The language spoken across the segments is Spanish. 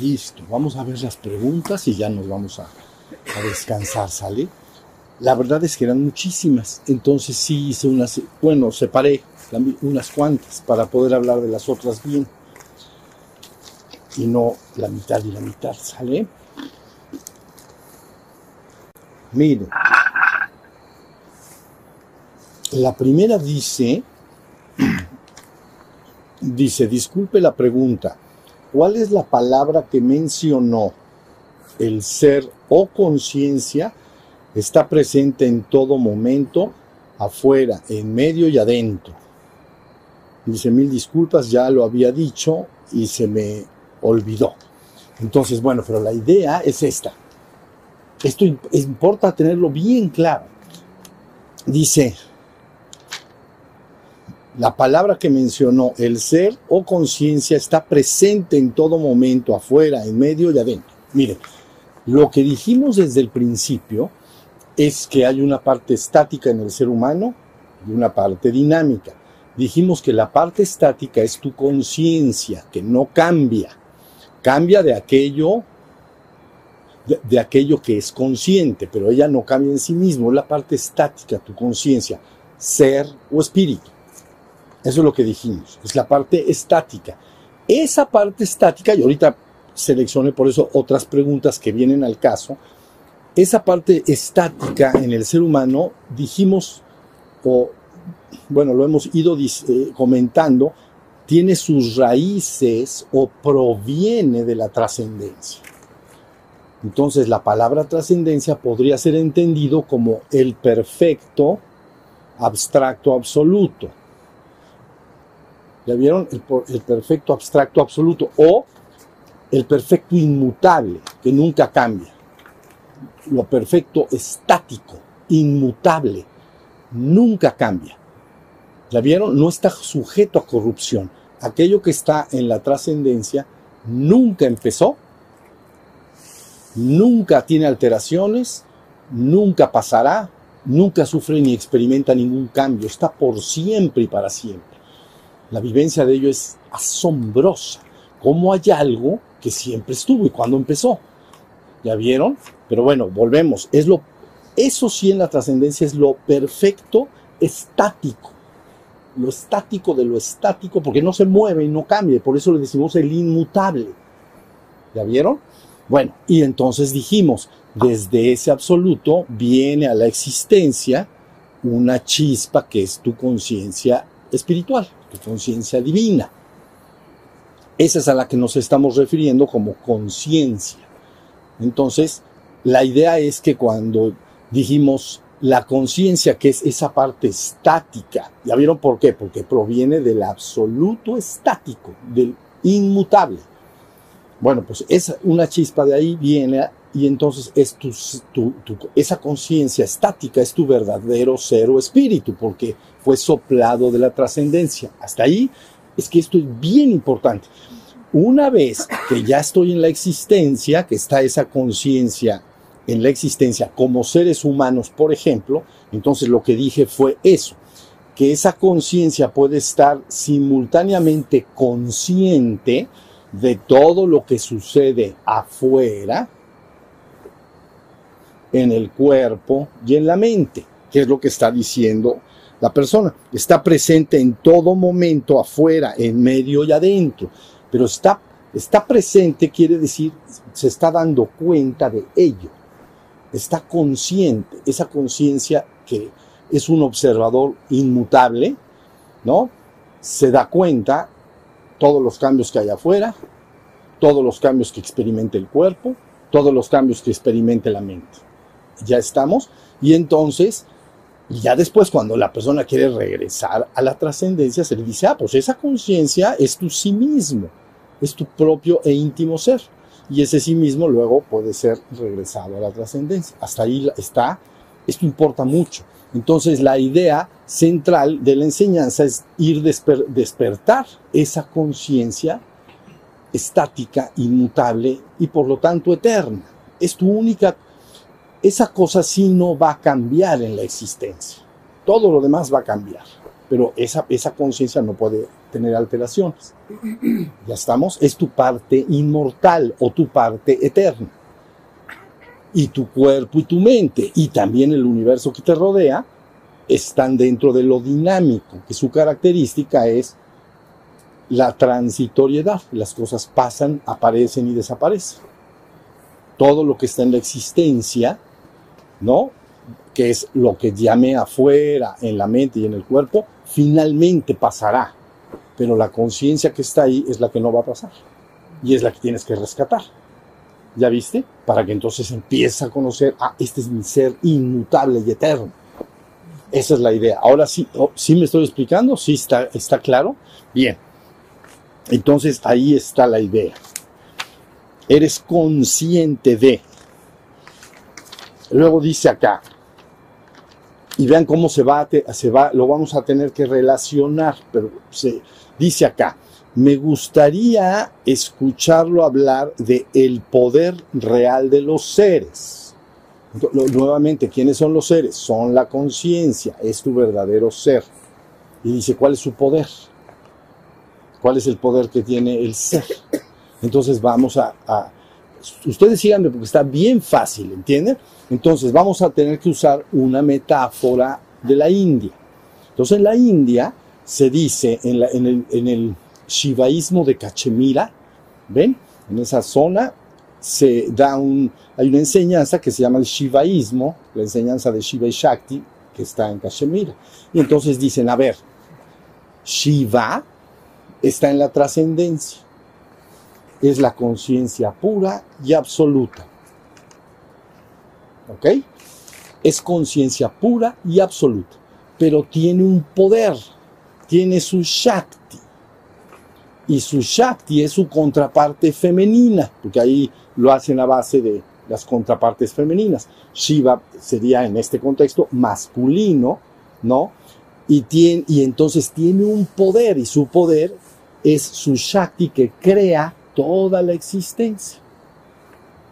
Listo, vamos a ver las preguntas y ya nos vamos a, a descansar, ¿sale? La verdad es que eran muchísimas, entonces sí hice unas, bueno, separé unas cuantas para poder hablar de las otras bien. Y no la mitad y la mitad, ¿sale? Miren. La primera dice, dice, disculpe la pregunta, ¿cuál es la palabra que mencionó el ser o conciencia está presente en todo momento, afuera, en medio y adentro? Dice, mil disculpas, ya lo había dicho y se me olvidó. Entonces, bueno, pero la idea es esta. Esto imp- importa tenerlo bien claro. Dice, la palabra que mencionó, el ser o conciencia, está presente en todo momento, afuera, en medio y adentro. Mire, lo que dijimos desde el principio es que hay una parte estática en el ser humano y una parte dinámica. Dijimos que la parte estática es tu conciencia, que no cambia. Cambia de aquello de aquello que es consciente, pero ella no cambia en sí mismo, es la parte estática, tu conciencia, ser o espíritu. Eso es lo que dijimos, es la parte estática. Esa parte estática, y ahorita seleccioné por eso otras preguntas que vienen al caso, esa parte estática en el ser humano, dijimos, o bueno, lo hemos ido eh, comentando, tiene sus raíces o proviene de la trascendencia. Entonces la palabra trascendencia podría ser entendido como el perfecto abstracto absoluto. ¿Ya vieron? El, perfecto abstracto absoluto o el perfecto inmutable, que nunca cambia. Lo perfecto estático, inmutable, nunca cambia. ¿Ya vieron? No está sujeto a corrupción. Aquello que está en la trascendencia nunca empezó, nunca tiene alteraciones, nunca pasará, nunca sufre ni experimenta ningún cambio, está por siempre y para siempre. La vivencia de ello es asombrosa. ¿Cómo hay algo que siempre estuvo y cuándo empezó? ¿Ya vieron? Pero bueno, volvemos. Es lo, eso sí en la trascendencia es lo perfecto estático. Lo estático de lo estático, porque no se mueve y no cambia. Por eso le decimos el inmutable. ¿Ya vieron? Bueno, y entonces dijimos, desde ese absoluto viene a la existencia una chispa que es tu conciencia espiritual, conciencia divina. Esa es a la que nos estamos refiriendo como conciencia. Entonces, la idea es que cuando dijimos la conciencia, que es esa parte estática, ¿ya vieron por qué? Porque proviene del absoluto estático, del inmutable. Bueno, pues esa, una chispa de ahí viene y entonces es tu- esa conciencia estática es tu verdadero ser o espíritu, porque fue soplado de la trascendencia. Hasta ahí es que esto es bien importante. Una vez que ya estoy en la existencia, que está esa conciencia en la existencia como seres humanos, por ejemplo, entonces lo que dije fue eso, que esa conciencia puede estar simultáneamente consciente de todo lo que sucede afuera, en el cuerpo y en la mente, que es lo que está diciendo la persona. Está presente en todo momento, afuera, en medio y adentro, pero está, está presente quiere decir, se está dando cuenta de ello, está consciente, esa conciencia que es un observador inmutable, ¿no? Se da cuenta todos los cambios que hay afuera, todos los cambios que experimenta el cuerpo, todos los cambios que experimente la mente. Ya estamos. Y entonces, ya después cuando la persona quiere regresar a la trascendencia, se le dice, ah, pues esa conciencia es tu sí mismo, es tu propio e íntimo ser. Y ese sí mismo luego puede ser regresado a la trascendencia. Hasta ahí está, esto importa mucho. Entonces la idea central de la enseñanza es ir desper despertar esa conciencia estática, inmutable y por lo tanto eterna. Es tu única esa cosa sí no va a cambiar en la existencia. Todo lo demás va a cambiar, pero esa, esa conciencia no puede tener alteraciones. Ya estamos, es tu parte inmortal o tu parte eterna. Y tu cuerpo y tu mente y también el universo que te rodea están dentro de lo dinámico, que su característica es la transitoriedad. Las cosas pasan, aparecen y desaparecen. Todo lo que está en la existencia, ¿no? Que es lo que llame afuera, en la mente y en el cuerpo, finalmente pasará. Pero la conciencia que está ahí es la que no va a pasar. Y es la que tienes que rescatar. ¿Ya viste? Para que entonces empieces a conocer, ah, este es mi ser inmutable y eterno. Esa es la idea. Ahora sí, oh, ¿sí me estoy explicando? ¿Sí está, está claro? Bien. Entonces ahí está la idea. Eres consciente de. Luego dice acá, y vean cómo se va, se va, lo vamos a tener que relacionar, pero se dice acá, me gustaría escucharlo hablar de el poder real de los seres. Nuevamente, ¿quiénes son los seres? Son la conciencia, es tu verdadero ser. Y dice, ¿cuál es su poder? ¿Cuál es el poder que tiene el ser? Entonces vamos a, a ustedes síganme porque está bien fácil, ¿entienden? Entonces vamos a tener que usar una metáfora de la India. Entonces en la India se dice, en, el, shivaísmo de Cachemira, ¿ven? En esa zona se da un, hay una enseñanza que se llama el shivaísmo, la enseñanza de Shiva y Shakti, que está en Cachemira. Y entonces dicen, a ver, Shiva está en la trascendencia, es la conciencia pura y absoluta. ¿Ok? Es conciencia pura y absoluta, pero tiene un poder, tiene su Shakti. Y su Shakti es su contraparte femenina, porque ahí lo hacen a base de las contrapartes femeninas. Shiva sería en este contexto masculino, ¿no? Y, tiene, y entonces tiene un poder, y su poder es su Shakti que crea toda la existencia.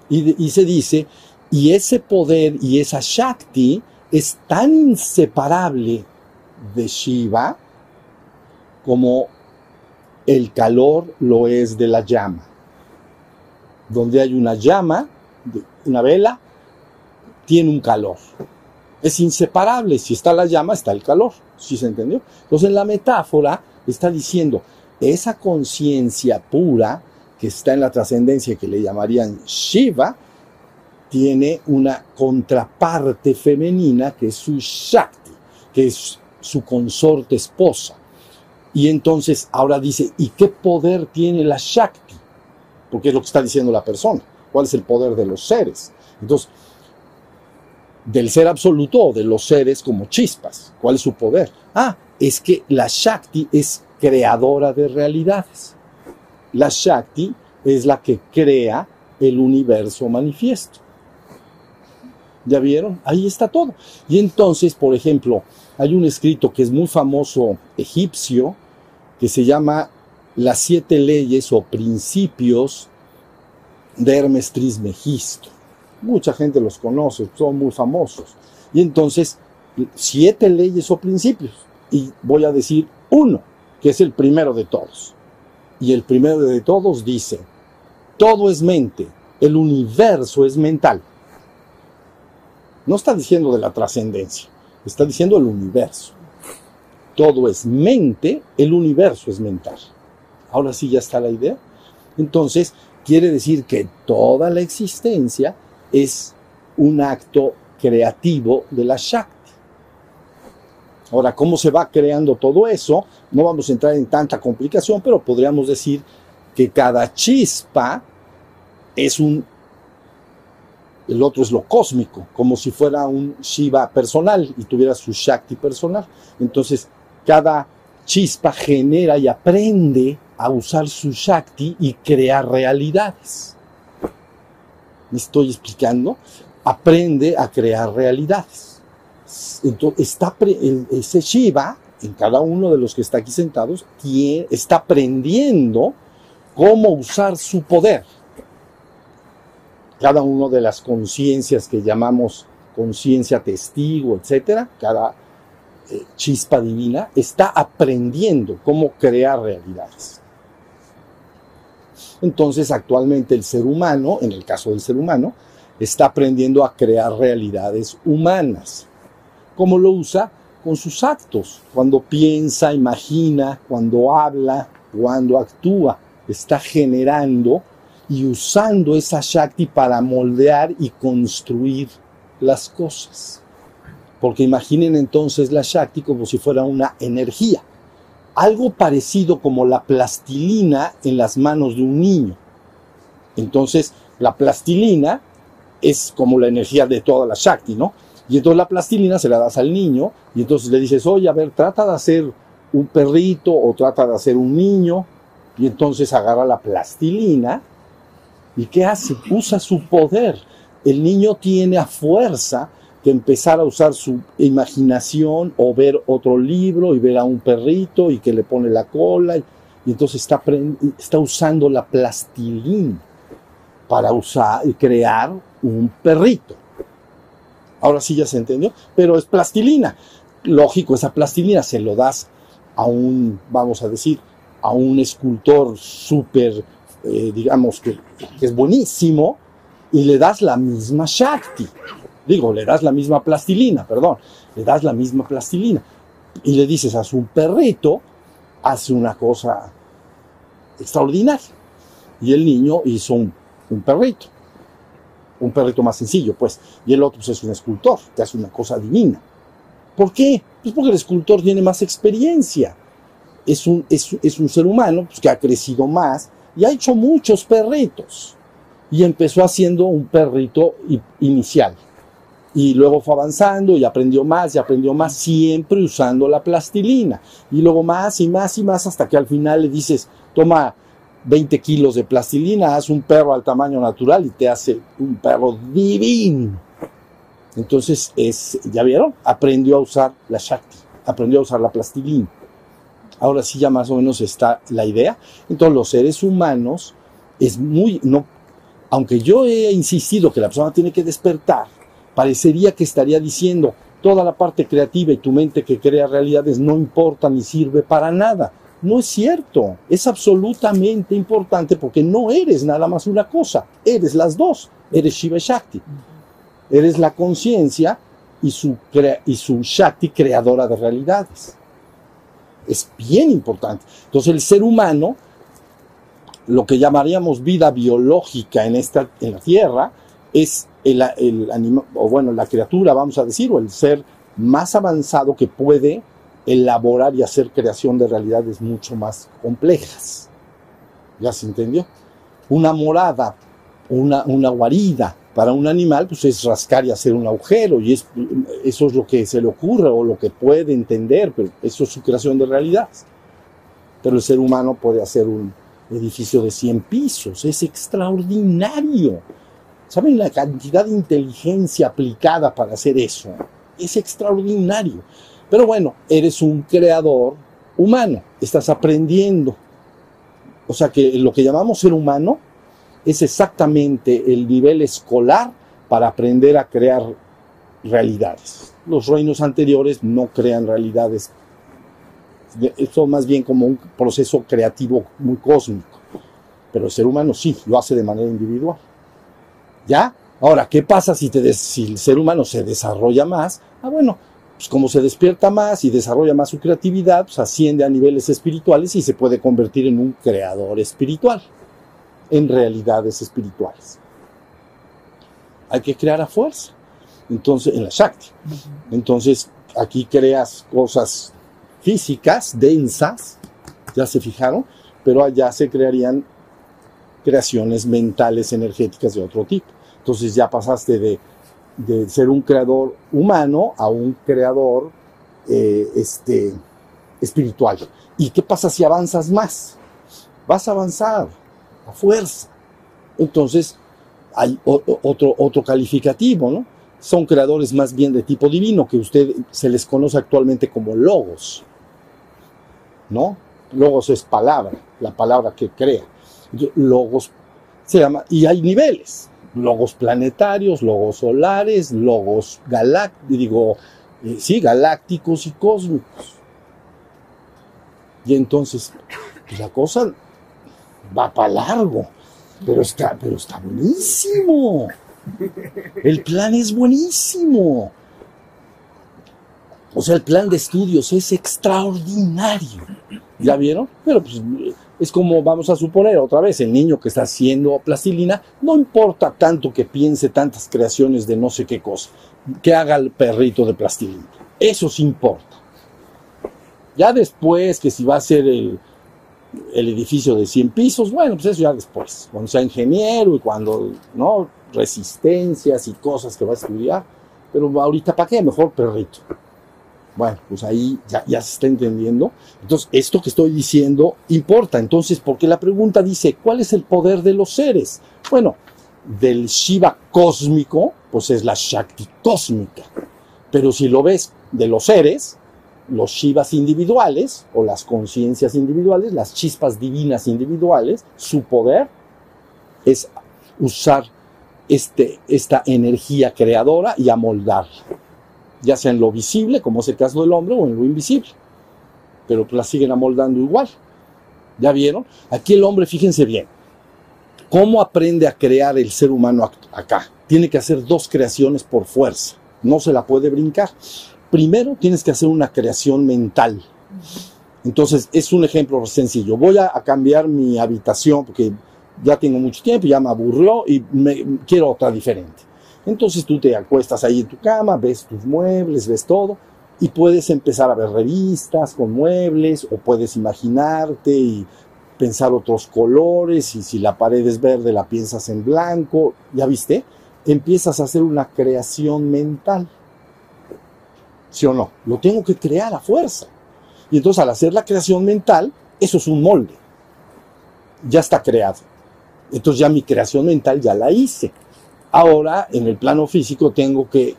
Y, y se dice y ese poder y esa Shakti es tan inseparable de Shiva como el calor lo es de la llama. Donde hay una llama, una vela, tiene un calor. Es inseparable. Si está la llama, está el calor. ¿Sí se entendió? Entonces, en la metáfora está diciendo, esa conciencia pura que está en la trascendencia que le llamarían Shiva, tiene una contraparte femenina que es su Shakti, que es su consorte esposa. Y entonces ahora dice, ¿y qué poder tiene la Shakti? Porque es lo que está diciendo la persona. ¿Cuál es el poder de los seres? Entonces, del ser absoluto o de los seres como chispas. ¿Cuál es su poder? Ah, es que la Shakti es creadora de realidades. La Shakti es la que crea el universo manifiesto. ¿Ya vieron? Ahí está todo. Y entonces, por ejemplo, hay un escrito que es muy famoso egipcio que se llama Las siete leyes o principios de Hermes Trismegisto. Mucha gente los conoce, son muy famosos. Y entonces, siete leyes o principios. Y voy a decir uno, que es el primero de todos. Y el primero de todos dice, todo es mente, el universo es mental. No está diciendo de la trascendencia, está diciendo el universo. Todo es mente, el universo es mental. Ahora sí ya está la idea. Entonces, quiere decir que toda la existencia es un acto creativo de la Shakti. Ahora, ¿cómo se va creando todo eso? No vamos a entrar en tanta complicación, pero podríamos decir que cada chispa es un el otro es lo cósmico, como si fuera un Shiva personal y tuviera su Shakti personal. Entonces, cada chispa genera y aprende a usar su Shakti y crear realidades. ¿Me estoy explicando? Aprende a crear realidades. Entonces, está ese Shiva, en cada uno de los que está aquí sentados, está aprendiendo cómo usar su poder cada una de las conciencias que llamamos conciencia testigo, etcétera, cada eh, chispa divina está aprendiendo cómo crear realidades. Entonces, actualmente el ser humano, en el caso del ser humano, está aprendiendo a crear realidades humanas. ¿Cómo lo usa? Con sus actos, cuando piensa, imagina, cuando habla, cuando actúa, está generando y usando esa Shakti para moldear y construir las cosas. Porque imaginen entonces la Shakti como si fuera una energía, algo parecido como la plastilina en las manos de un niño. Entonces, la plastilina es como la energía de toda la Shakti, ¿no? Y entonces la plastilina se la das al niño y entonces le dices, oye, a ver, trata de hacer un perrito o trata de hacer un niño y entonces agarra la plastilina y ¿qué hace? Usa su poder. El niño tiene a fuerza que empezar a usar su imaginación o ver otro libro y ver a un perrito y que le pone la cola y, entonces está, está usando la plastilina para usar crear un perrito. Ahora sí ya se entendió, pero es plastilina. Lógico, esa plastilina se lo das a un, vamos a decir, a un escultor súper, eh, digamos, que, que, es buenísimo, y le das la misma Shakti. Digo, le das la misma plastilina, perdón, le das la misma plastilina. Y le dices a su perrito, hace una cosa extraordinaria. Y el niño hizo un, un perrito. Un perrito más sencillo, pues. Y el otro pues, es un escultor, que hace una cosa divina. ¿Por qué? Pues porque el escultor tiene más experiencia es un, es, un ser humano pues, que ha crecido más y ha hecho muchos perritos. Y empezó haciendo un perrito inicial. Y luego fue avanzando y aprendió más y aprendió más, siempre usando la plastilina. Y luego más y más y más hasta que al final le dices, toma 20 kilos de plastilina, haz un perro al tamaño natural y te hace un perro divino. Entonces, es, ¿ya vieron? Aprendió a usar la Shakti, aprendió a usar la plastilina. Ahora sí ya más o menos está la idea. Entonces los seres humanos es muy, no, aunque yo he insistido que la persona tiene que despertar, parecería que estaría diciendo toda la parte creativa y tu mente que crea realidades no importa ni sirve para nada. No es cierto, es absolutamente importante porque no eres nada más una cosa, eres las dos, eres Shiva Shakti. Eres la conciencia y su, y su Shakti creadora de realidades es bien importante. Entonces el ser humano, lo que llamaríamos vida biológica en, esta, en la Tierra, es el, el o bueno, la criatura, vamos a decir, o el ser más avanzado que puede elaborar y hacer creación de realidades mucho más complejas. ¿Ya se entendió? Una morada, una, una guarida, para un animal, pues es rascar y hacer un agujero, y es, eso es lo que se le ocurre o lo que puede entender, pero eso es su creación de realidad. Pero el ser humano puede hacer un edificio de 100 pisos, es extraordinario. ¿Saben la cantidad de inteligencia aplicada para hacer eso? Es extraordinario. Pero bueno, eres un creador humano, estás aprendiendo. O sea que lo que llamamos ser humano es exactamente el nivel escolar para aprender a crear realidades. Los reinos anteriores no crean realidades. Esto más bien como un proceso creativo muy cósmico. Pero el ser humano sí, lo hace de manera individual. ¿Ya? Ahora, ¿qué pasa si, el ser humano se desarrolla más? Ah, bueno, pues como se despierta más y desarrolla más su creatividad, pues asciende a niveles espirituales y se puede convertir en un creador espiritual en realidades espirituales. Hay que crear a fuerza. Entonces, en la Shakti. Entonces, aquí creas cosas físicas, densas, ya se fijaron, pero allá se crearían creaciones mentales, energéticas de otro tipo. Entonces ya pasaste de, de ser un creador humano a un creador eh, este, espiritual. ¿Y qué pasa si avanzas más? Vas a avanzar fuerza. Entonces, hay otro, otro calificativo, ¿no? Son creadores más bien de tipo divino, que usted se les conoce actualmente como logos, ¿no? Logos es palabra, la palabra que crea. Logos se llama, y hay niveles. logos planetarios, logos solares, logos galácticos, digo, eh, sí, galácticos y cósmicos. Y entonces, pues la cosa va para largo, pero está, pero está buenísimo. El plan es buenísimo. O sea, el plan de estudios es extraordinario. ¿Ya vieron? Pero pues es como, vamos a suponer otra vez, el niño que está haciendo plastilina, no importa tanto que piense tantas creaciones de no sé qué cosa, que haga el perrito de plastilina. Eso sí importa. Ya después, que si va a ser el, el edificio de 100 pisos, bueno, pues eso ya después, cuando sea ingeniero y cuando, ¿no? Resistencias y cosas que va a estudiar. Pero ahorita, ¿para qué? Mejor perrito. Bueno, pues ahí ya, ya, se está entendiendo. Entonces, esto que estoy diciendo importa. Entonces, porque la pregunta dice, ¿cuál es el poder de los seres? Bueno, del Shiva cósmico, pues es la Shakti cósmica. Pero si lo ves de los seres, los Shivas individuales o las conciencias individuales, las chispas divinas individuales, su poder es usar este, esta energía creadora y amoldarla, ya sea en lo visible, como es el caso del hombre, o en lo invisible, pero la siguen amoldando igual. ¿Ya vieron? Aquí el hombre, fíjense bien, ¿cómo aprende a crear el ser humano acá? Tiene que hacer dos creaciones por fuerza, no se la puede brincar primero tienes que hacer una creación mental. Entonces, es un ejemplo sencillo. Voy a, cambiar mi habitación porque ya tengo mucho tiempo, ya me aburrió y quiero otra diferente. Entonces tú te acuestas ahí en tu cama, ves tus muebles, ves todo y puedes empezar a ver revistas con muebles o puedes imaginarte y pensar otros colores y si la pared es verde la piensas en blanco, ¿ya viste? Empiezas a hacer una creación mental. ¿Sí o no? Lo tengo que crear a fuerza. Y entonces al hacer la creación mental, eso es un molde. Ya está creado. Entonces ya mi creación mental ya la hice. Ahora en el plano físico tengo que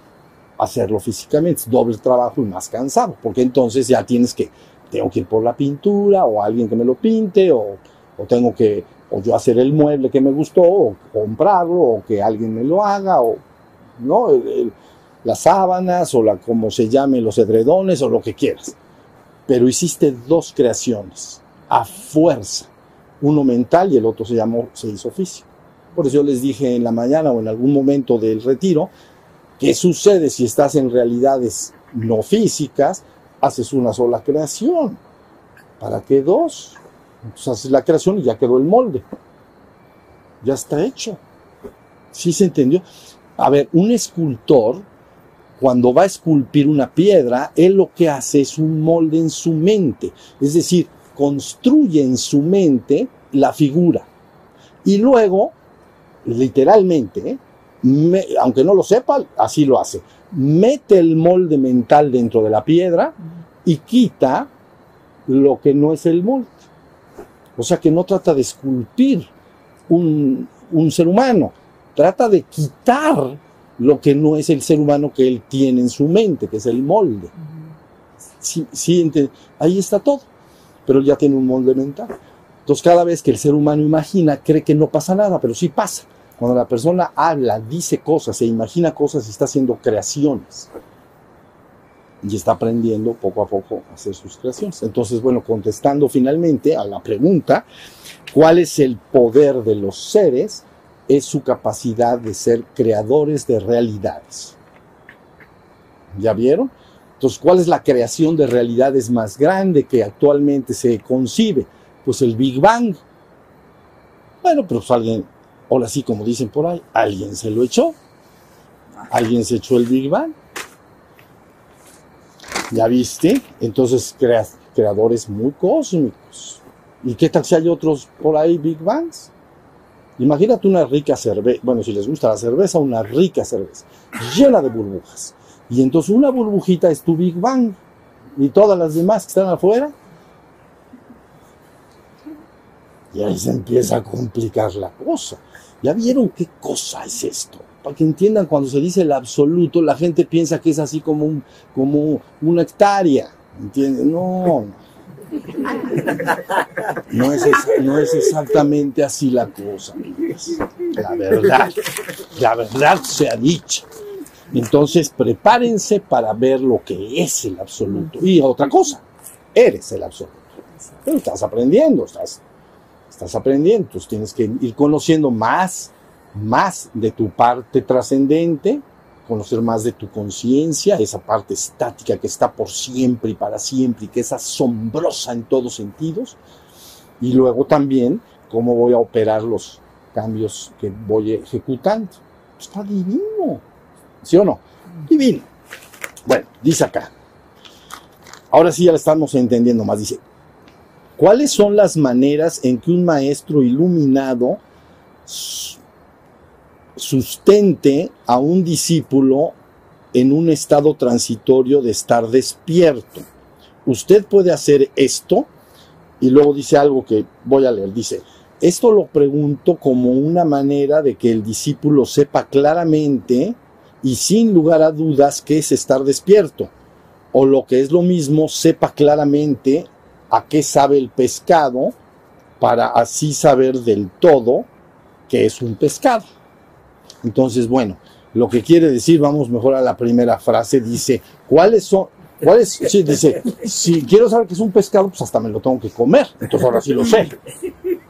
hacerlo físicamente, es doble trabajo y más cansado, porque entonces ya tienes que, tengo que ir por la pintura o alguien que me lo pinte o, o tengo que, o yo hacer el mueble que me gustó o comprarlo o que alguien me lo haga o, ¿no? El, las sábanas o la, como se llame, los edredones o lo que quieras. Pero hiciste dos creaciones a fuerza, uno mental y el otro se llamó, se hizo físico. Por eso yo les dije en la mañana o en algún momento del retiro, ¿qué sucede si estás en realidades no físicas? Haces una sola creación. ¿Para qué dos? Entonces haces la creación y ya quedó el molde. Ya está hecho. ¿Sí se entendió? A ver, un escultor cuando va a esculpir una piedra, él lo que hace es un molde en su mente, es decir, construye en su mente la figura. Y luego, literalmente, aunque no lo sepa, así lo hace. Mete el molde mental dentro de la piedra y quita lo que no es el molde. O sea que no trata de esculpir un, un ser humano, trata de quitar lo que no es el ser humano que él tiene en su mente, que es el molde. Sí, ahí está todo, pero ya tiene un molde mental. Entonces cada vez que el ser humano imagina, cree que no pasa nada, pero sí pasa. Cuando la persona habla, dice cosas, se imagina cosas, está haciendo creaciones. Y está aprendiendo poco a poco a hacer sus creaciones. Entonces, bueno, contestando finalmente a la pregunta, ¿cuál es el poder de los seres? Es su capacidad de ser creadores de realidades. ¿Ya vieron? Entonces, ¿cuál es la creación de realidades más grande que actualmente se concibe? Pues el Big Bang. Bueno, pero pues alguien, ahora sí, como dicen por ahí, alguien se lo echó. Alguien se echó el Big Bang. ¿Ya viste? Entonces, creadores muy cósmicos. ¿Y qué tal si hay otros por ahí Big Bangs? Imagínate una rica cerveza, bueno, si les gusta la cerveza, una rica cerveza, llena de burbujas. Y entonces una burbujita es tu Big Bang. Y todas las demás que están afuera. Y ahí se empieza a complicar la cosa. ¿Ya vieron qué cosa es esto? Para que entiendan, cuando se dice el absoluto, la gente piensa que es así como, un, como una hectárea. ¿Entienden? No, no. No es, no es exactamente así la cosa. La verdad, la verdad sea dicha. Entonces, prepárense para ver lo que es el absoluto. Y otra cosa, eres el absoluto. Pero estás aprendiendo, estás, estás aprendiendo. Entonces, tienes que ir conociendo más, más de tu parte trascendente, conocer más de tu conciencia, esa parte estática que está por siempre y para siempre y que es asombrosa en todos sentidos. Y luego también cómo voy a operar los cambios que voy ejecutando. Está divino. ¿Sí o no? Divino. Bueno, dice acá. Ahora sí ya lo estamos entendiendo más. Dice, ¿cuáles son las maneras en que un maestro iluminado sustente a un discípulo en un estado transitorio de estar despierto? Usted puede hacer esto y luego dice algo que voy a leer. Dice, esto lo pregunto como una manera de que el discípulo sepa claramente y sin lugar a dudas qué es estar despierto. O lo que es lo mismo, sepa claramente a qué sabe el pescado para así saber del todo que es un pescado. Entonces, bueno, lo que quiere decir, vamos mejor a la primera frase, dice, ¿cuáles son? ¿Cuáles? Sí, dice, si quiero saber que es un pescado, pues hasta me lo tengo que comer. Entonces ahora sí lo sé.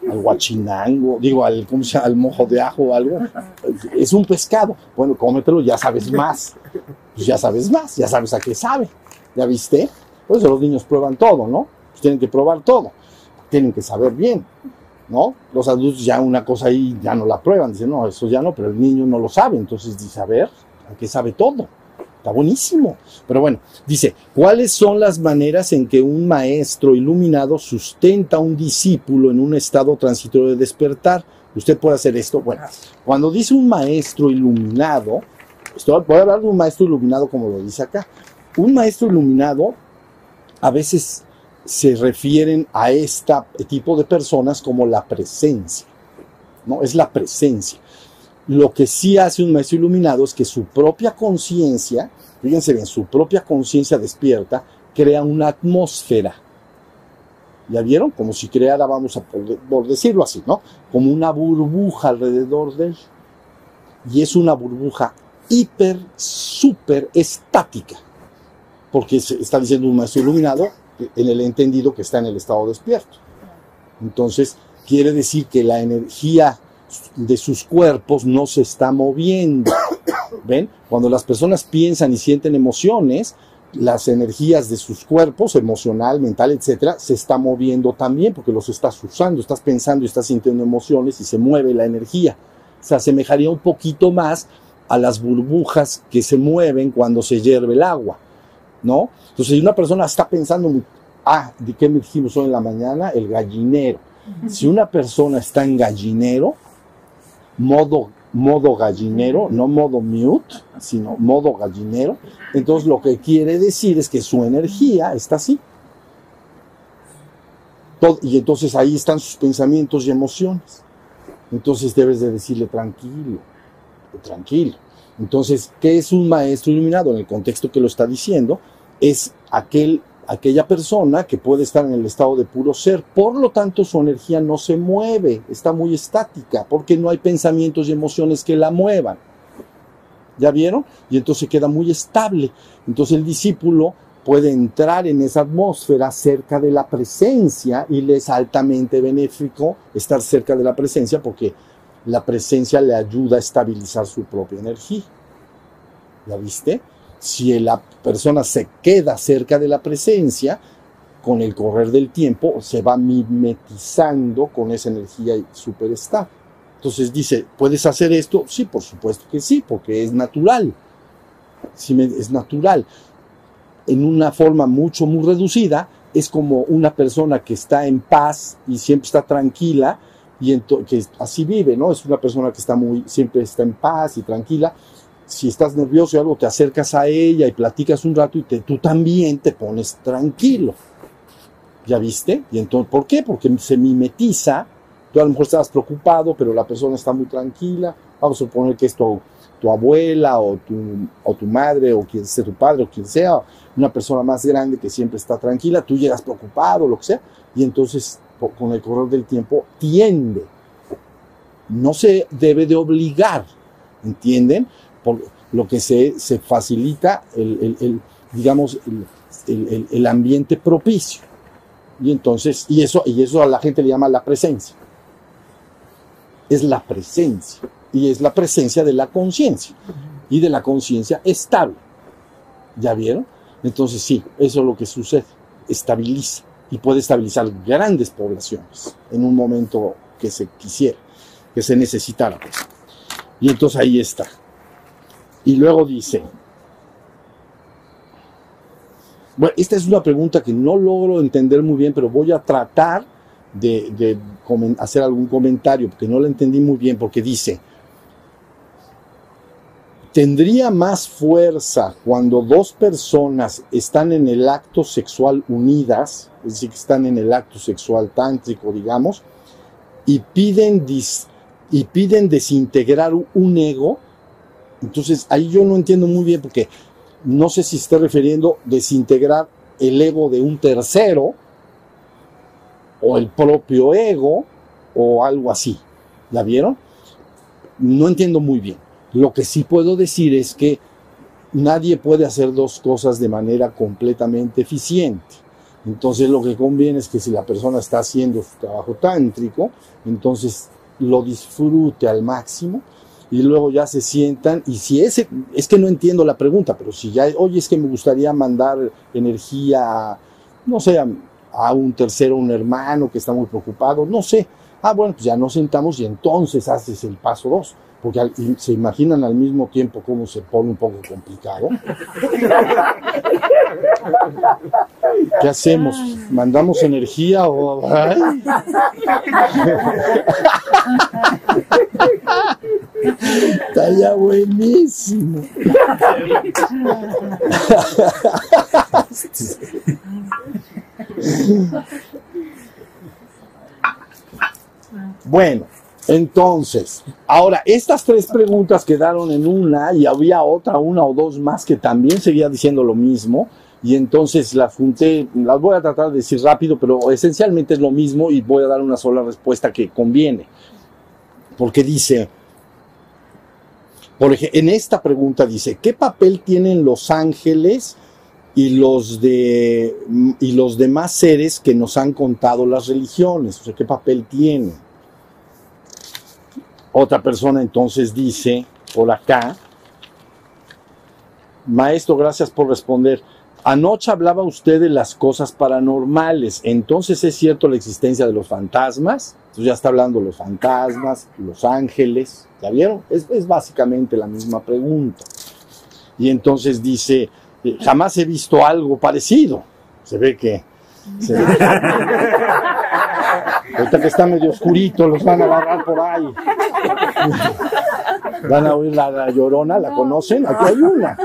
Al guachinango, digo, al, ¿cómo se llama? Al mojo de ajo o algo. Es un pescado. Bueno, cómetelo, ya sabes más. Pues ya sabes más, ya sabes a qué sabe. ¿Ya viste? Por eso los niños prueban todo, ¿no? Pues tienen que probar todo. Tienen que saber bien, ¿no? Los adultos ya una cosa ahí ya no la prueban. Dicen, no, eso ya no, pero el niño no lo sabe. Entonces dice, a ver, ¿a qué sabe todo? Está buenísimo. Pero bueno, dice, ¿cuáles son las maneras en que un maestro iluminado sustenta a un discípulo en un estado transitorio de despertar? Usted puede hacer esto. Bueno, cuando dice un maestro iluminado, voy a hablar de un maestro iluminado como lo dice acá. Un maestro iluminado a veces se refieren a este tipo de personas como la presencia. ¿no? Es la presencia. Lo que sí hace un maestro iluminado es que su propia conciencia, fíjense bien, su propia conciencia despierta, crea una atmósfera. ¿Ya vieron? Como si creara, vamos a por, decirlo así, ¿no? Como una burbuja alrededor de él. Y es una burbuja hiper, súper estática. Porque está diciendo un maestro iluminado en el entendido que está en el estado despierto. Entonces, quiere decir que la energía de sus cuerpos no se está moviendo. ¿Ven? Cuando las personas piensan y sienten emociones, las energías de sus cuerpos, emocional, mental, etcétera, se está moviendo también porque los estás usando, estás pensando y estás sintiendo emociones y se mueve la energía. Se asemejaría un poquito más a las burbujas que se mueven cuando se hierve el agua, ¿no? Entonces, si una persona está pensando, ah, ¿de qué me dijimos hoy en la mañana? El gallinero. Si una persona está en gallinero, modo, modo gallinero, no modo mute, sino modo gallinero, entonces lo que quiere decir es que su energía está así. Todo, y entonces ahí están sus pensamientos y emociones. Entonces debes de decirle tranquilo, tranquilo. Entonces, ¿qué es un maestro iluminado? En el contexto que lo está diciendo, es aquel, aquella persona que puede estar en el estado de puro ser. Por lo tanto, su energía no se mueve, está muy estática, porque no hay pensamientos y emociones que la muevan. ¿Ya vieron? Y entonces queda muy estable. Entonces el discípulo puede entrar en esa atmósfera cerca de la presencia y le es altamente benéfico estar cerca de la presencia porque la presencia le ayuda a estabilizar su propia energía. ¿Ya viste? Si la persona se queda cerca de la presencia, con el correr del tiempo se va mimetizando con esa energía super estable. Entonces dice, ¿puedes hacer esto? Sí, por supuesto que sí, porque es natural. Sí, es natural. En una forma mucho, muy reducida, es como una persona que está en paz y siempre está tranquila y que así vive, ¿no? Es una persona que está muy, siempre está en paz y tranquila. Si estás nervioso y algo, te acercas a ella y platicas un rato y te, tú también te pones tranquilo. ¿Ya viste? Y entonces, ¿por qué? Porque se mimetiza. Tú a lo mejor estabas preocupado, pero la persona está muy tranquila. Vamos a suponer que es tu, tu abuela o tu, o tu madre o quien sea tu padre o quien sea, una persona más grande que siempre está tranquila, tú llegas preocupado, lo que sea, y entonces con el correr del tiempo tiende. No se debe de obligar, ¿entienden? Por lo que se, se facilita el, digamos, el, el, ambiente propicio. Y entonces, y eso, y eso a la gente le llama la presencia. Es la presencia. Y es la presencia de la conciencia. Y de la conciencia estable. ¿Ya vieron? Entonces sí, eso es lo que sucede. Estabiliza. Y puede estabilizar grandes poblaciones en un momento que se quisiera, que se necesitara. Pues. Y entonces ahí está. Y luego dice, bueno, esta es una pregunta que no logro entender muy bien, pero voy a tratar de, hacer algún comentario, porque no la entendí muy bien, porque dice, tendría más fuerza cuando dos personas están en el acto sexual unidas, es decir, que están en el acto sexual tántrico, digamos, y piden, y piden desintegrar un ego. Entonces, ahí yo no entiendo muy bien porque no sé si está refiriendo desintegrar el ego de un tercero o el propio ego o algo así. ¿La vieron? No entiendo muy bien. Lo que sí puedo decir es que nadie puede hacer dos cosas de manera completamente eficiente. Entonces lo que conviene es que si la persona está haciendo su trabajo tántrico, entonces lo disfrute al máximo y luego ya se sientan y si ese, es que no entiendo la pregunta, pero si ya, oye, es que me gustaría mandar energía, no sé, a, un tercero, un hermano que está muy preocupado, no sé, ah, bueno, pues ya nos sentamos y entonces haces el paso dos, porque se imaginan al mismo tiempo cómo se pone un poco complicado. ¿Qué hacemos? ¿Mandamos energía o...? Está ya buenísimo. Bueno, entonces, ahora, estas tres preguntas quedaron en una y había otra, una o dos más que también seguía diciendo lo mismo. Y entonces las junté, las voy a tratar de decir rápido, pero esencialmente es lo mismo y voy a dar una sola respuesta que conviene. Porque dice, por ejemplo, en esta pregunta dice, ¿qué papel tienen los ángeles y los, de, y los demás seres que nos han contado las religiones? O sea, ¿qué papel tienen? Otra persona entonces dice, por acá, maestro, gracias por responder. Anoche hablaba usted de las cosas paranormales, entonces es cierto la existencia de los fantasmas, entonces ya está hablando los fantasmas, los ángeles, ¿ya vieron? Es, básicamente la misma pregunta. Y entonces dice, eh, jamás he visto algo parecido. Se ve que... Se ve Ahorita que está medio oscurito, los van a agarrar por ahí. Van a oír la, llorona, ¿la conocen? Aquí hay una.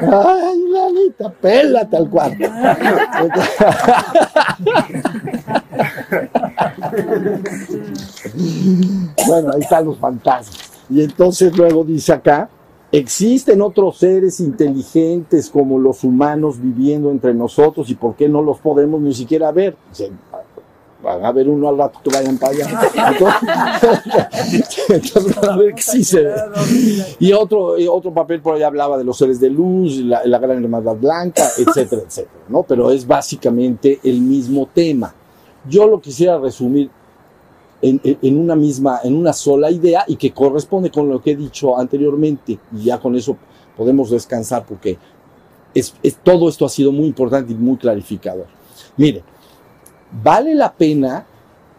Ay, Lalita, pélate al cuarto. bueno, ahí están los fantasmas. Y entonces luego dice acá, existen otros seres inteligentes como los humanos viviendo entre nosotros y por qué no los podemos ni siquiera ver van a ver uno al rato que vayan para allá. Entonces, van a ver que sí se ve. Y otro, otro papel por ahí hablaba de los seres de luz, la, gran hermandad blanca, etcétera, etcétera, ¿no? Pero es básicamente el mismo tema. Yo lo quisiera resumir en, en, una misma, en una sola idea y que corresponde con lo que he dicho anteriormente y ya con eso podemos descansar porque es, todo esto ha sido muy importante y muy clarificador. Mire, vale la pena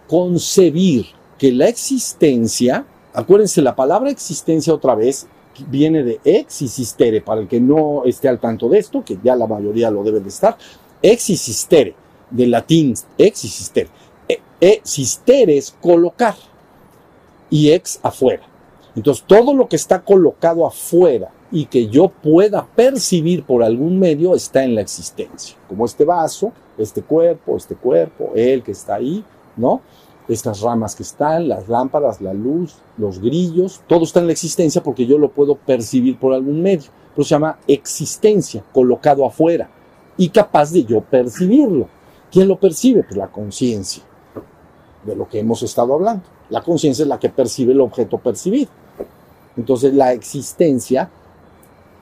concebir que la existencia, acuérdense, la palabra existencia otra vez viene de existere, para el que no esté al tanto de esto, que ya la mayoría lo debe de estar, existere, del latín existere. E, existere es colocar y ex afuera. Entonces, todo lo que está colocado afuera y que yo pueda percibir por algún medio está en la existencia, como este vaso, este cuerpo, este cuerpo, él que está ahí, ¿no? estas ramas que están, las lámparas, la luz, los grillos, todo está en la existencia porque yo lo puedo percibir por algún medio. Pero se llama existencia, colocado afuera y capaz de yo percibirlo. ¿Quién lo percibe? Pues la conciencia, de lo que hemos estado hablando. La conciencia es la que percibe el objeto percibido. Entonces la existencia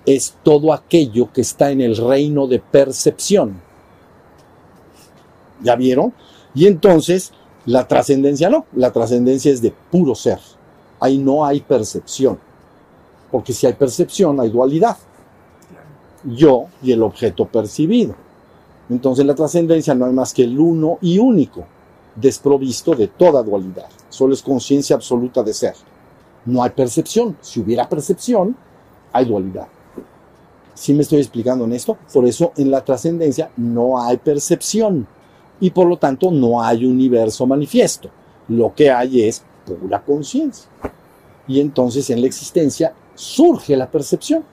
es todo aquello que está en el reino de percepción. ¿Ya vieron? Y entonces la trascendencia no, la trascendencia es de puro ser. Ahí no hay percepción. Porque si hay percepción, hay dualidad. Yo y el objeto percibido. Entonces la trascendencia no hay más que el uno y único, desprovisto de toda dualidad. Solo es conciencia absoluta de ser. No hay percepción. Si hubiera percepción, hay dualidad. ¿Sí me estoy explicando en esto? Por eso en la trascendencia no hay percepción y por lo tanto no hay universo manifiesto. Lo que hay es pura conciencia. Y entonces en la existencia surge la percepción,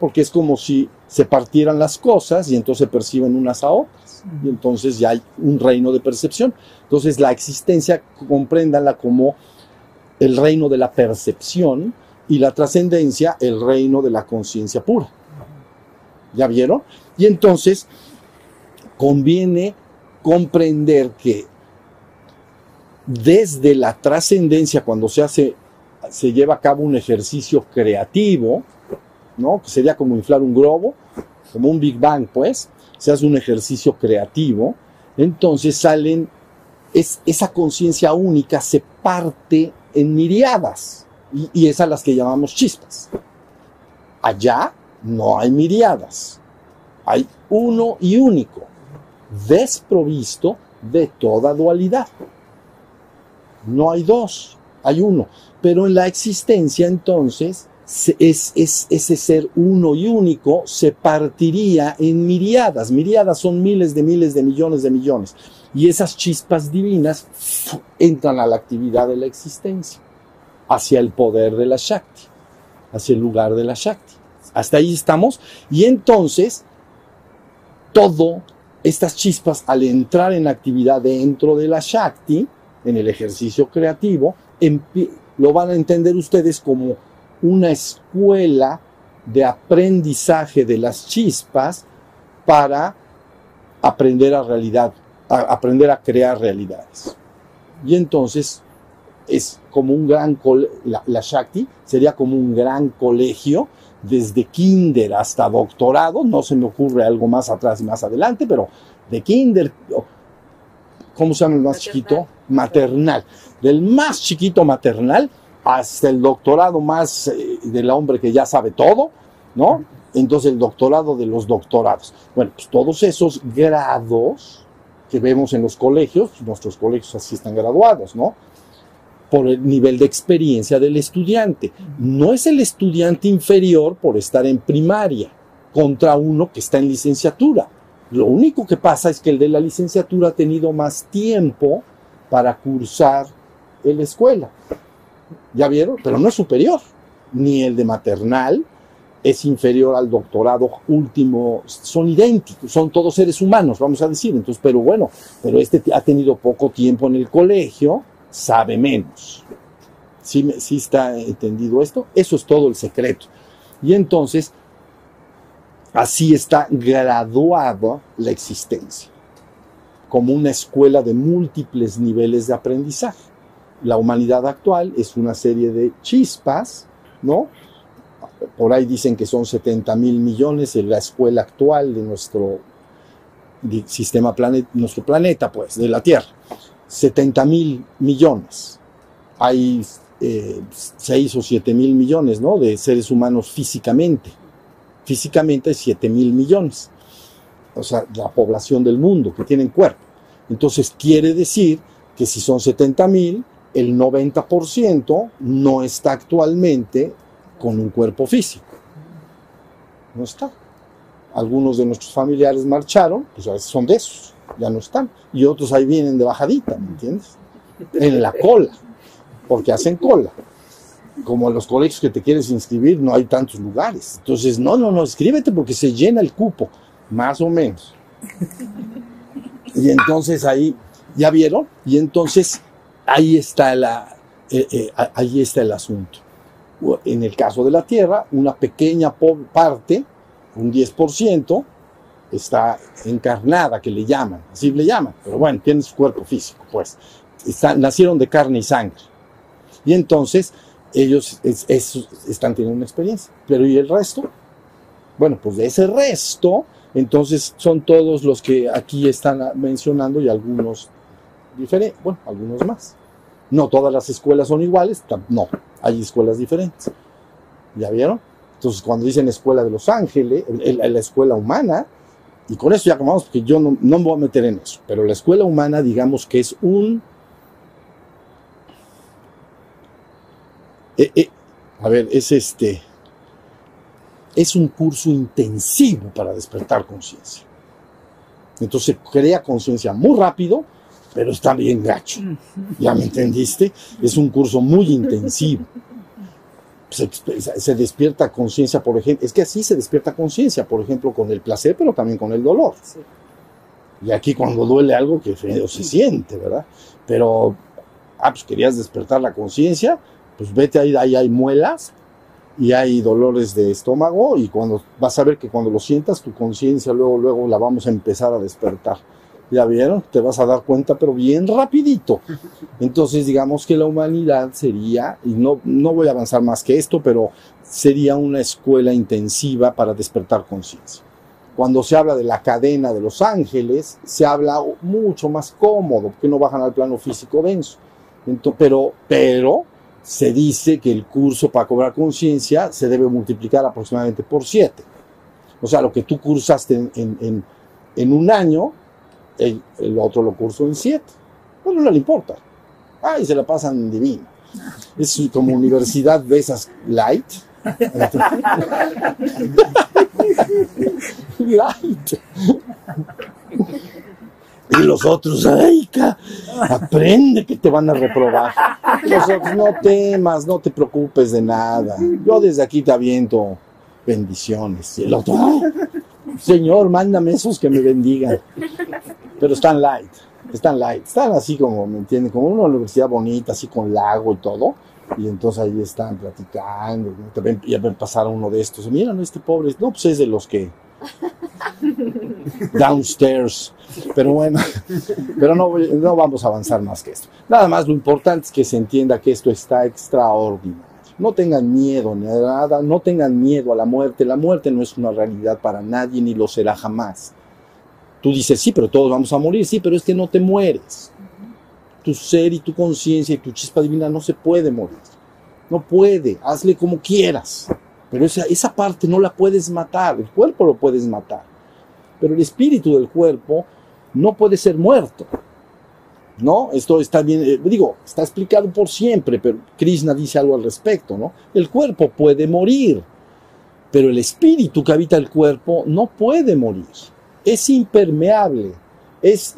porque es como si se partieran las cosas y entonces se perciben unas a otras. Y entonces ya hay un reino de percepción. Entonces la existencia, compréndanla como el reino de la percepción y la trascendencia, el reino de la conciencia pura. ¿Ya vieron? Y entonces conviene comprender que desde la trascendencia, cuando se hace, se lleva a cabo un ejercicio creativo, ¿no? Que sería como inflar un globo, como un Big Bang, pues, se hace un ejercicio creativo, entonces salen, es, esa conciencia única se parte en miriadas, y, y es a las que llamamos chispas. Allá no hay miriadas, hay uno y único desprovisto de toda dualidad. No hay dos, hay uno. Pero en la existencia entonces es, es, ese ser uno y único se partiría en miriadas. Miriadas son miles de miles de millones de millones. Y esas chispas divinas entran a la actividad de la existencia, hacia el poder de la Shakti, hacia el lugar de la Shakti. Hasta ahí estamos. Y entonces todo estas chispas, al entrar en actividad dentro de la Shakti, en el ejercicio creativo, lo van a entender ustedes como una escuela de aprendizaje de las chispas para aprender a realidad, aprender a crear realidades. Y entonces es como un gran la, la Shakti sería como un gran colegio desde kinder hasta doctorado, no se me ocurre algo más atrás y más adelante, pero de kinder, ¿cómo se llama el más chiquito? Maternal. Del más chiquito maternal hasta el doctorado más eh, del hombre que ya sabe todo, ¿no? Entonces el doctorado de los doctorados. Bueno, pues todos esos grados que vemos en los colegios, nuestros colegios así están graduados, ¿no? Por el nivel de experiencia del estudiante. No es el estudiante inferior por estar en primaria contra uno que está en licenciatura. Lo único que pasa es que el de la licenciatura ha tenido más tiempo para cursar en la escuela. ¿Ya vieron? Pero no es superior. Ni el de maternal es inferior al doctorado último. Son idénticos, son todos seres humanos, vamos a decir. Entonces, pero bueno, pero este ha tenido poco tiempo en el colegio sabe menos. ¿Sí, ¿Sí, está entendido esto? Eso es todo el secreto. Y entonces, así está graduada la existencia, como una escuela de múltiples niveles de aprendizaje. La humanidad actual es una serie de chispas, ¿no? Por ahí dicen que son 70 mil millones en la escuela actual de nuestro sistema planeta, nuestro planeta, pues, de la Tierra. 70 mil millones. Hay eh, 6 o 7 mil millones ¿no? de seres humanos físicamente. Físicamente hay 7 mil millones. O sea, la población del mundo que tienen cuerpo. Entonces quiere decir que si son 70 mil, el 90% no está actualmente con un cuerpo físico. No está. Algunos de nuestros familiares marcharon, pues a veces son de esos ya no están. Y otros ahí vienen de bajadita, ¿me entiendes? En la cola, porque hacen cola. Como en los colegios que te quieres inscribir, no hay tantos lugares. Entonces, no, no, no, escríbete porque se llena el cupo, más o menos. Y entonces ahí, ¿ya vieron? Y entonces ahí está, la, eh, eh, ahí está el asunto. En el caso de la Tierra, una pequeña parte, un 10%, está encarnada, que le llaman, así le llaman, pero bueno, tiene su cuerpo físico, pues. nacieron de carne y sangre. Y entonces ellos están teniendo una experiencia. Pero ¿y el resto? Bueno, pues de ese resto, entonces son todos los que aquí están mencionando y algunos diferentes, bueno, algunos más. No todas las escuelas son iguales, no, hay escuelas diferentes. ¿Ya vieron? Entonces, cuando dicen escuela de los ángeles, la escuela humana, y con eso ya acabamos, porque yo no, no me voy a meter en eso, pero la escuela humana, digamos que es un Eh, eh, a ver, es este, es un curso intensivo para despertar conciencia. Entonces crea conciencia muy rápido, pero está bien gacho. ¿Ya me entendiste? Es un curso muy intensivo. Se, despierta conciencia, por ejemplo, es que así se despierta conciencia, por ejemplo, con el placer, pero también con el dolor. Y aquí cuando duele algo que se siente, ¿verdad? Pero, ah, pues querías despertar la conciencia, pues vete ahí, ahí hay muelas y hay dolores de estómago y cuando vas a ver que cuando lo sientas tu conciencia luego luego la vamos a empezar a despertar. ¿Ya vieron? Te vas a dar cuenta, pero bien rapidito. Entonces, digamos que la humanidad sería, y no, no voy a avanzar más que esto, pero sería una escuela intensiva para despertar conciencia. Cuando se habla de la cadena de los ángeles, se habla mucho más cómodo, porque no bajan al plano físico denso. Entonces, pero, pero se dice que el curso para cobrar conciencia se debe multiplicar aproximadamente por 7. O sea, lo que tú cursaste en, un año, el, otro lo cursó en 7. Bueno, no le importa. Ay, se la pasan divino. Es como universidad de esas light. light. Y los otros, ay, aprende que te van a reprobar. Los otros, no temas, no te preocupes de nada. Yo desde aquí te aviento bendiciones. Y el otro, Señor, mándame esos que me bendigan. Pero están light, están light, están así como, ¿me entienden? Como una universidad bonita, así con lago y todo. Y entonces ahí están platicando. Y a ver pasar uno de estos. Mira, este pobre, no, pues es de los que downstairs. Pero bueno, pero no, no vamos a avanzar más que esto. Nada más lo importante es que se entienda que esto está extraordinario. No tengan miedo ni a nada, no tengan miedo a la muerte. La muerte no es una realidad para nadie ni lo será jamás. Tú dices, sí, pero todos vamos a morir, sí, pero es que no te mueres. Tu ser y tu conciencia y tu chispa divina no se puede morir. No puede, hazle como quieras. Pero esa, esa parte no la puedes matar, el cuerpo lo puedes matar. Pero el espíritu del cuerpo no puede ser muerto. ¿No? Esto está bien, eh, digo, está explicado por siempre, pero Krishna dice algo al respecto, ¿no? El cuerpo puede morir, pero el espíritu que habita el cuerpo no puede morir. Es impermeable, es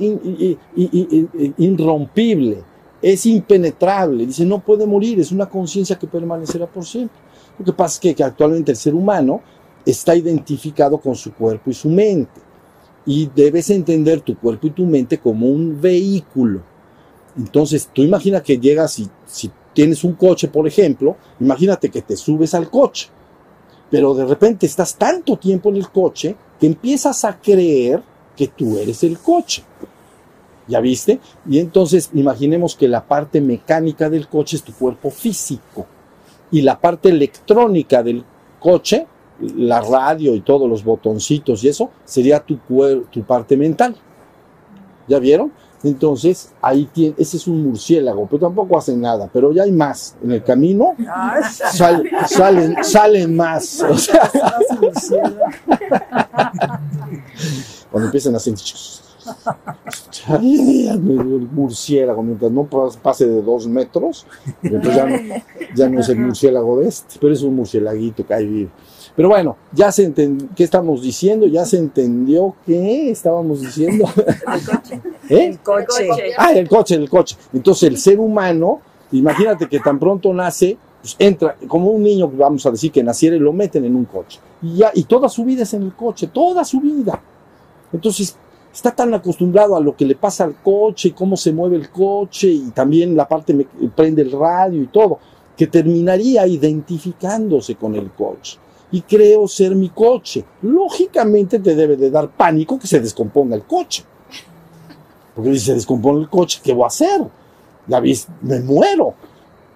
irrompible, es impenetrable. Dice, no puede morir, es una conciencia que permanecerá por siempre. Lo que pasa es que, actualmente el ser humano está identificado con su cuerpo y su mente. Y debes entender tu cuerpo y tu mente como un vehículo. Entonces, tú imagina que llegas y si tienes un coche, por ejemplo, imagínate que te subes al coche. Pero de repente estás tanto tiempo en el coche que empiezas a creer que tú eres el coche. ¿Ya viste? Y entonces imaginemos que la parte mecánica del coche es tu cuerpo físico y la parte electrónica del coche, la radio y todos los botoncitos y eso, sería tu, tu parte mental. ¿Ya vieron? Entonces, ahí tiene, ese es un murciélago, pero tampoco hacen nada, pero ya hay más. En el camino salen, salen más. cuando empiezan a sentir el murciélago, mientras no pase de dos metros, entonces ya no, ya no es el murciélago de este, pero es un murciélaguito que vive. Pero bueno, ya se entendió, ¿qué estamos diciendo? Ya se entendió qué estábamos diciendo. El coche. ¿Eh? El coche. Ah, el coche, el coche. Entonces el ser humano, imagínate que tan pronto nace, pues entra, como un niño, vamos a decir que naciera y lo meten en un coche. Y, ya, y toda su vida es en el coche, toda su vida. Entonces, está tan acostumbrado a lo que le pasa al coche, cómo se mueve el coche y también la parte me prende el radio y todo, que terminaría identificándose con el coche. Y creo ser mi coche. Lógicamente te debe de dar pánico que se descomponga el coche. Porque si se descompone el coche, ¿qué voy a hacer? Ves, me muero.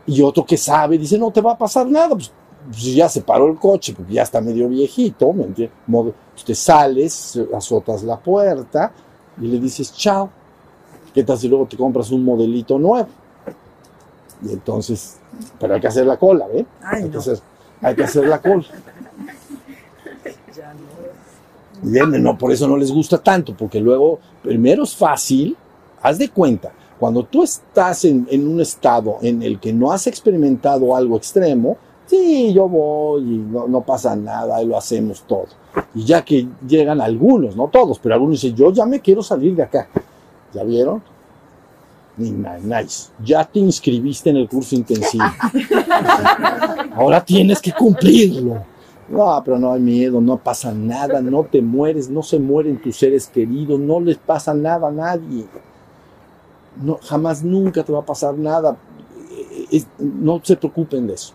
Y otro que sabe dice, no te va a pasar nada. Pues, pues ya se paró el coche, porque ya está medio viejito, ¿me entiendes? Pues te sales, azotas la puerta y le dices, chao. ¿Qué tal si luego te compras un modelito nuevo? Y entonces, pero hay que hacer la cola, ¿ve? Ay, hay, que no. hacer, hay que hacer la cola. No. Por eso no les gusta tanto, porque luego, primero es fácil, haz de cuenta, cuando tú estás en, en un estado en el que no has experimentado algo extremo, sí, yo voy y no, no pasa nada y lo hacemos todo. Y ya que llegan algunos, no todos, pero algunos dicen, yo ya me quiero salir de acá. ¿Ya vieron? Ni Nice. Ya te inscribiste en el curso intensivo. Ahora tienes que cumplirlo. No, pero no hay miedo, no pasa nada, no te mueres, no se mueren tus seres queridos, no les pasa nada a nadie. No, jamás nunca te va a pasar nada. No se preocupen de eso.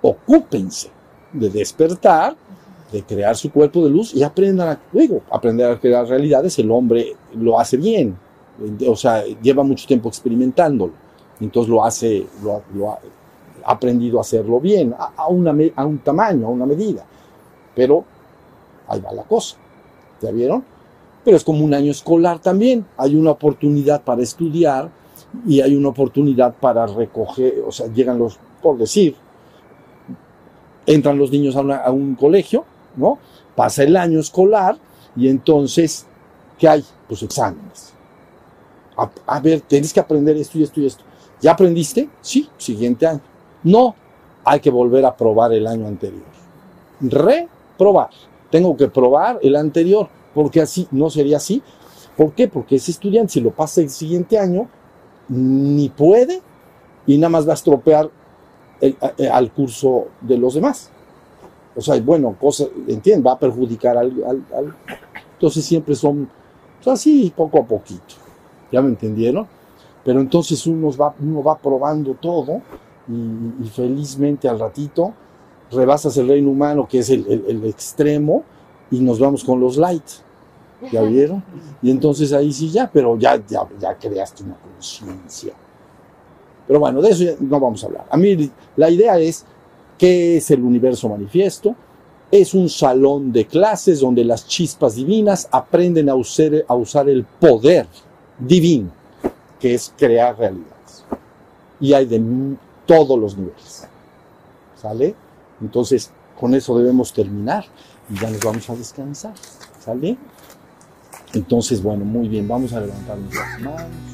Ocúpense de despertar, de crear su cuerpo de luz y aprendan a, aprender a crear realidades. El hombre lo hace bien, o sea, lleva mucho tiempo experimentándolo. Entonces lo hace, lo, aprendido a hacerlo bien, a, a una a un tamaño, a una medida. Pero ahí va la cosa. ¿Ya vieron? Pero es como un año escolar también. Hay una oportunidad para estudiar y hay una oportunidad para recoger, o sea, llegan los, por decir, entran los niños a un colegio, ¿no? Pasa el año escolar y entonces, ¿qué hay? Pues exámenes. A, a ver, tienes que aprender esto y esto y esto. ¿Ya aprendiste? Sí, siguiente año. No, hay que volver a probar el año anterior. Reprobar. Tengo que probar el anterior, porque así no sería así. ¿Por qué? Porque ese estudiante, si lo pasa el siguiente año, ni puede y nada más va a estropear el- a- al curso de los demás. O sea, bueno, cosa, ¿entiendes? Va a perjudicar al, al- Entonces siempre son así, poco a poquito. ¿Ya me entendieron? Pero entonces uno va, uno va probando todo y, y felizmente al ratito rebasas el reino humano, que es el, el- el extremo, y nos vamos con los light. ¿Ya vieron? Y entonces ahí sí ya, pero ya, ya, ya creaste una conciencia. Pero bueno, de eso ya no vamos a hablar. A mí la idea es, ¿qué es el universo manifiesto? Es un salón de clases donde las chispas divinas aprenden a usar, a usar el poder divino, que es crear realidades. Y hay de todos los niveles. ¿Sale? Entonces, con eso debemos terminar y ya nos vamos a descansar. ¿Sale? Entonces, bueno, muy bien, vamos a levantarnos las manos.